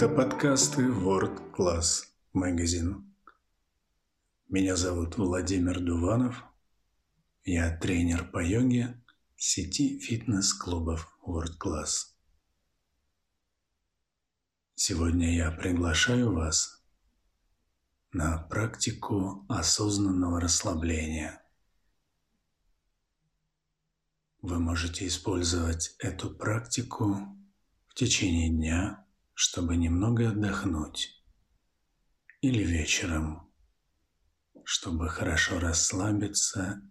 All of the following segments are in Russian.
Это подкасты World Class Magazine. Меня зовут Владимир Дуванов. Я тренер по йоге сети фитнес-клубов World Class. Сегодня я приглашаю вас на практику осознанного расслабления. Вы можете использовать эту практику в течение дня, чтобы немного отдохнуть, или вечером, чтобы хорошо расслабиться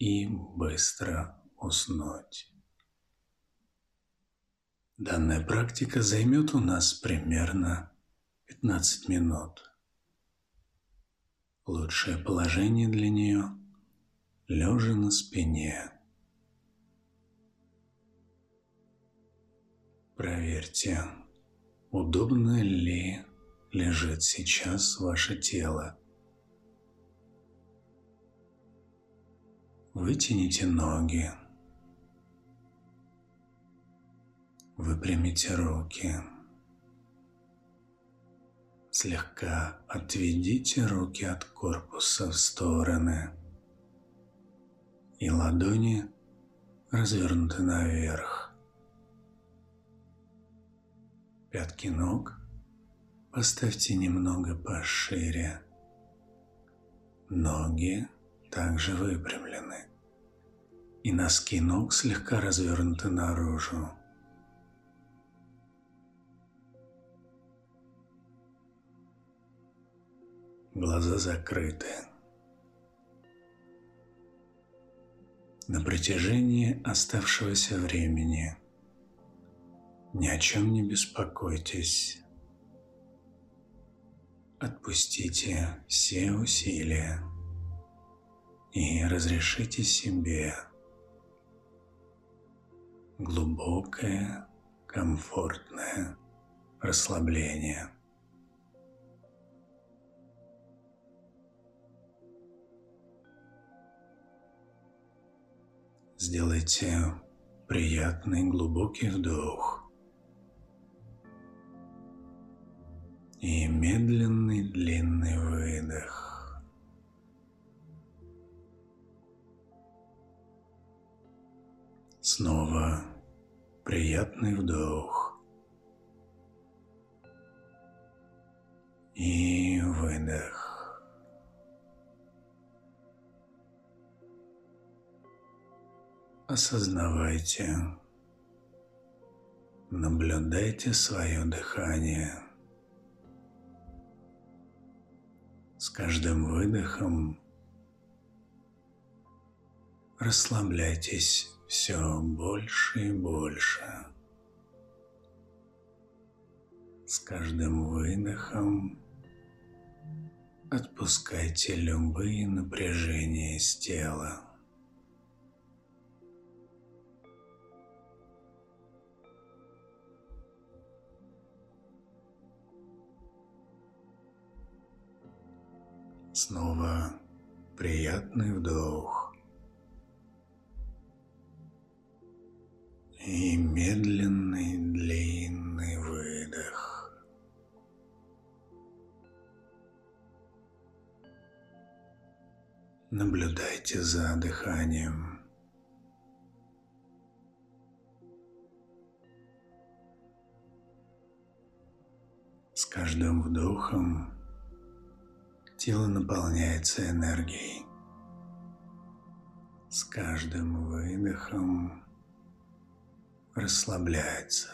и быстро уснуть. Данная практика займет у нас примерно 15 минут. Лучшее положение для нее – лежа на спине. Проверьте, удобно ли лежит сейчас ваше тело. Вытяните ноги. Выпрямите руки. Слегка отведите руки от корпуса в стороны. И ладони развернуты наверх. Пятки ног поставьте немного пошире. Ноги также выпрямлены. И носки ног слегка развернуты наружу. глаза закрыты. На протяжении оставшегося времени ни о чем не беспокойтесь. Отпустите все усилия и разрешите себе глубокое, комфортное расслабление. Сделайте приятный глубокий вдох и медленный длинный выдох. Снова приятный вдох и выдох. осознавайте, наблюдайте свое дыхание. С каждым выдохом расслабляйтесь все больше и больше. С каждым выдохом отпускайте любые напряжения из тела. Снова приятный вдох. И медленный длинный выдох. Наблюдайте за дыханием. С каждым вдохом Тело наполняется энергией. С каждым выдохом расслабляется.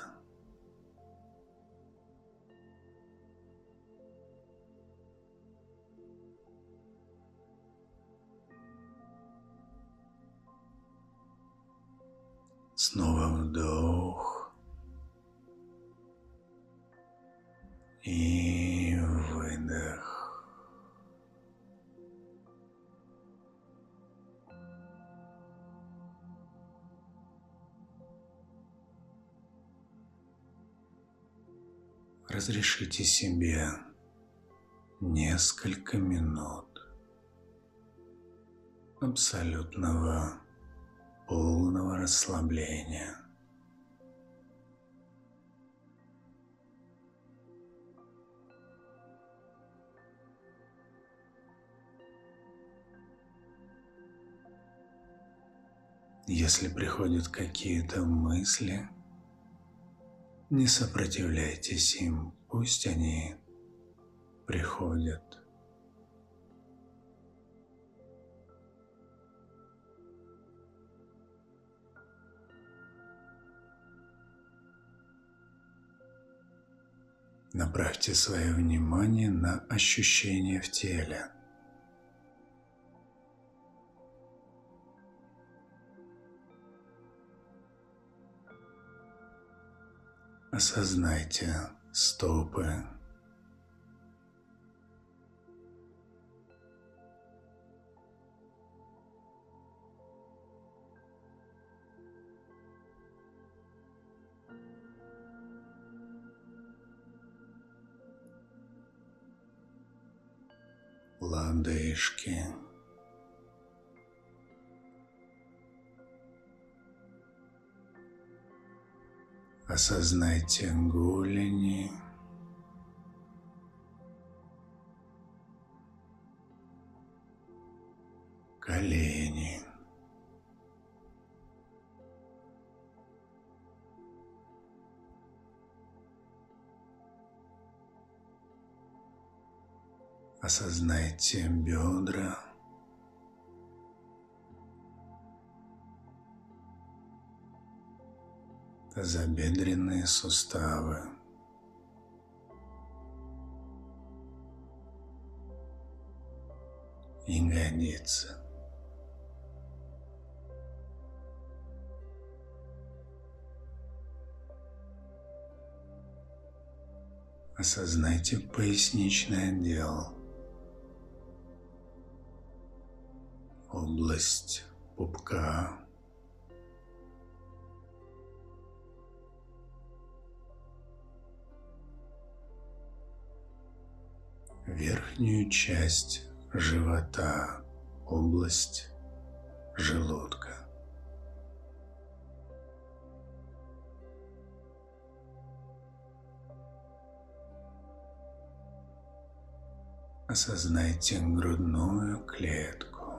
Снова вдох и разрешите себе несколько минут абсолютного полного расслабления. Если приходят какие-то мысли – не сопротивляйтесь им, пусть они приходят. Направьте свое внимание на ощущения в теле. Осознайте стопы, лодыжки. Осознайте голени. Колени. Осознайте бедра. Тазобедренные суставы. Ягодицы. Осознайте поясничный отдел. область пупка, верхнюю часть живота, область желудка. Осознайте грудную клетку.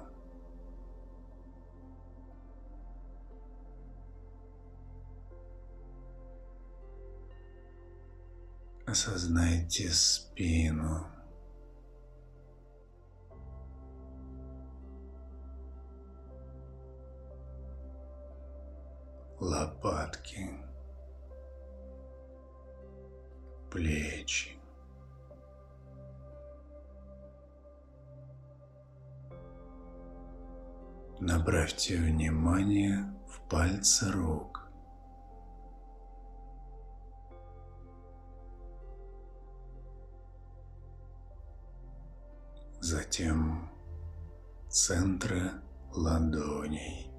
Осознайте спину. Лопатки. Плечи. Направьте внимание в пальцы рук. затем центры ладоней.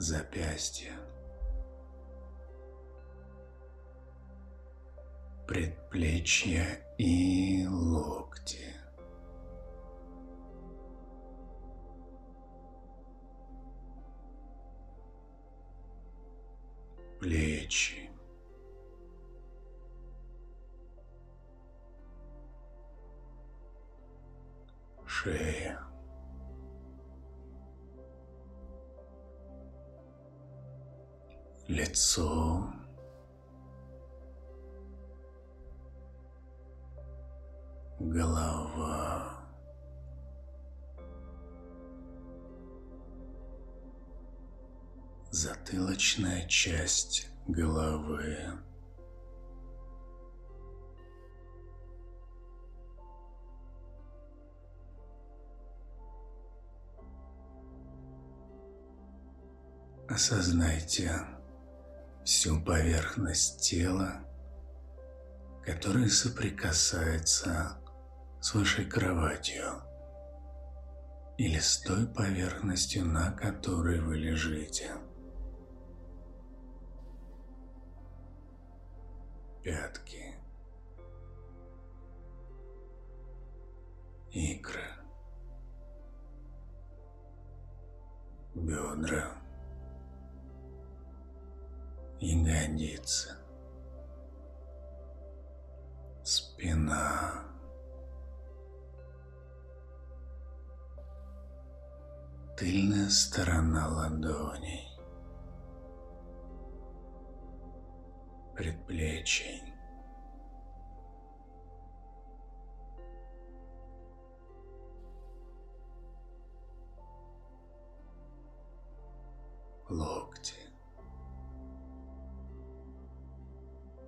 Запястья. Предплечья и локти. Плечи. шея. Лицо. Голова. Затылочная часть головы. Осознайте всю поверхность тела, которая соприкасается с вашей кроватью или с той поверхностью, на которой вы лежите. Пятки, икры, бедра, ягодицы, спина, тыльная сторона ладоней, предплечий, локти,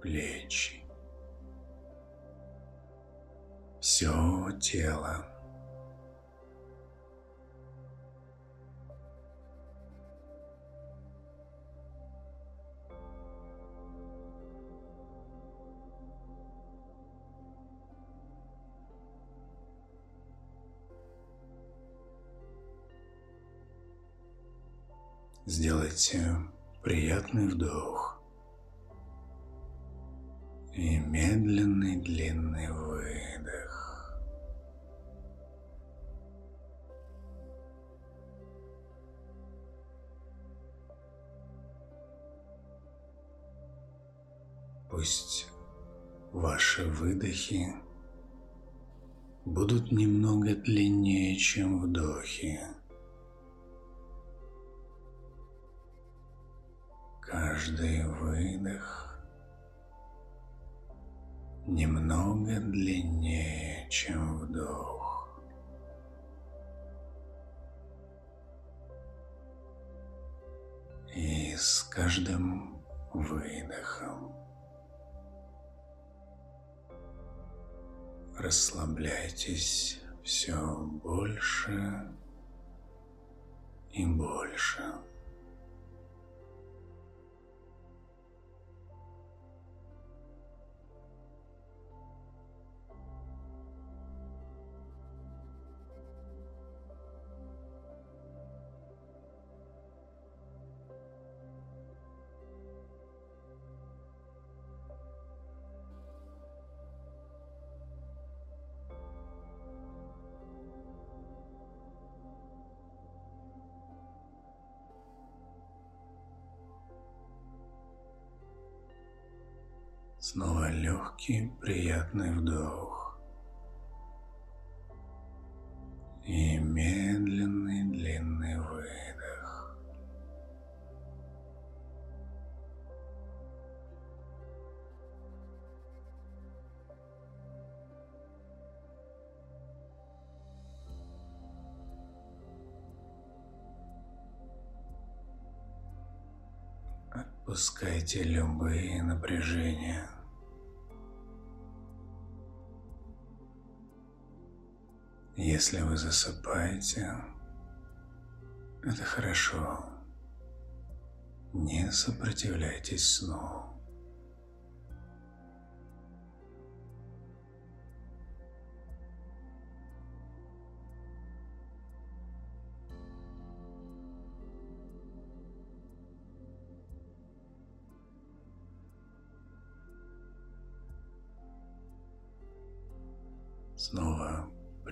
плечи, все тело. Сделайте приятный вдох и медленный длинный выдох. Пусть ваши выдохи будут немного длиннее, чем вдохи. Каждый выдох немного длиннее, чем вдох. И с каждым выдохом расслабляйтесь все больше и больше. Снова легкий, приятный вдох. И медленный, длинный выдох. Отпускайте любые напряжения. Если вы засыпаете, это хорошо. Не сопротивляйтесь сну.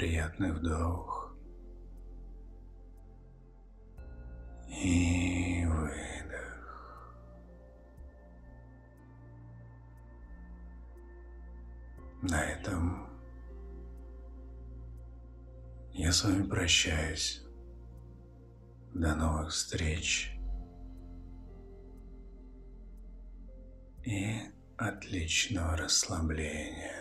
Приятный вдох и выдох. На этом я с вами прощаюсь. До новых встреч. И отличного расслабления.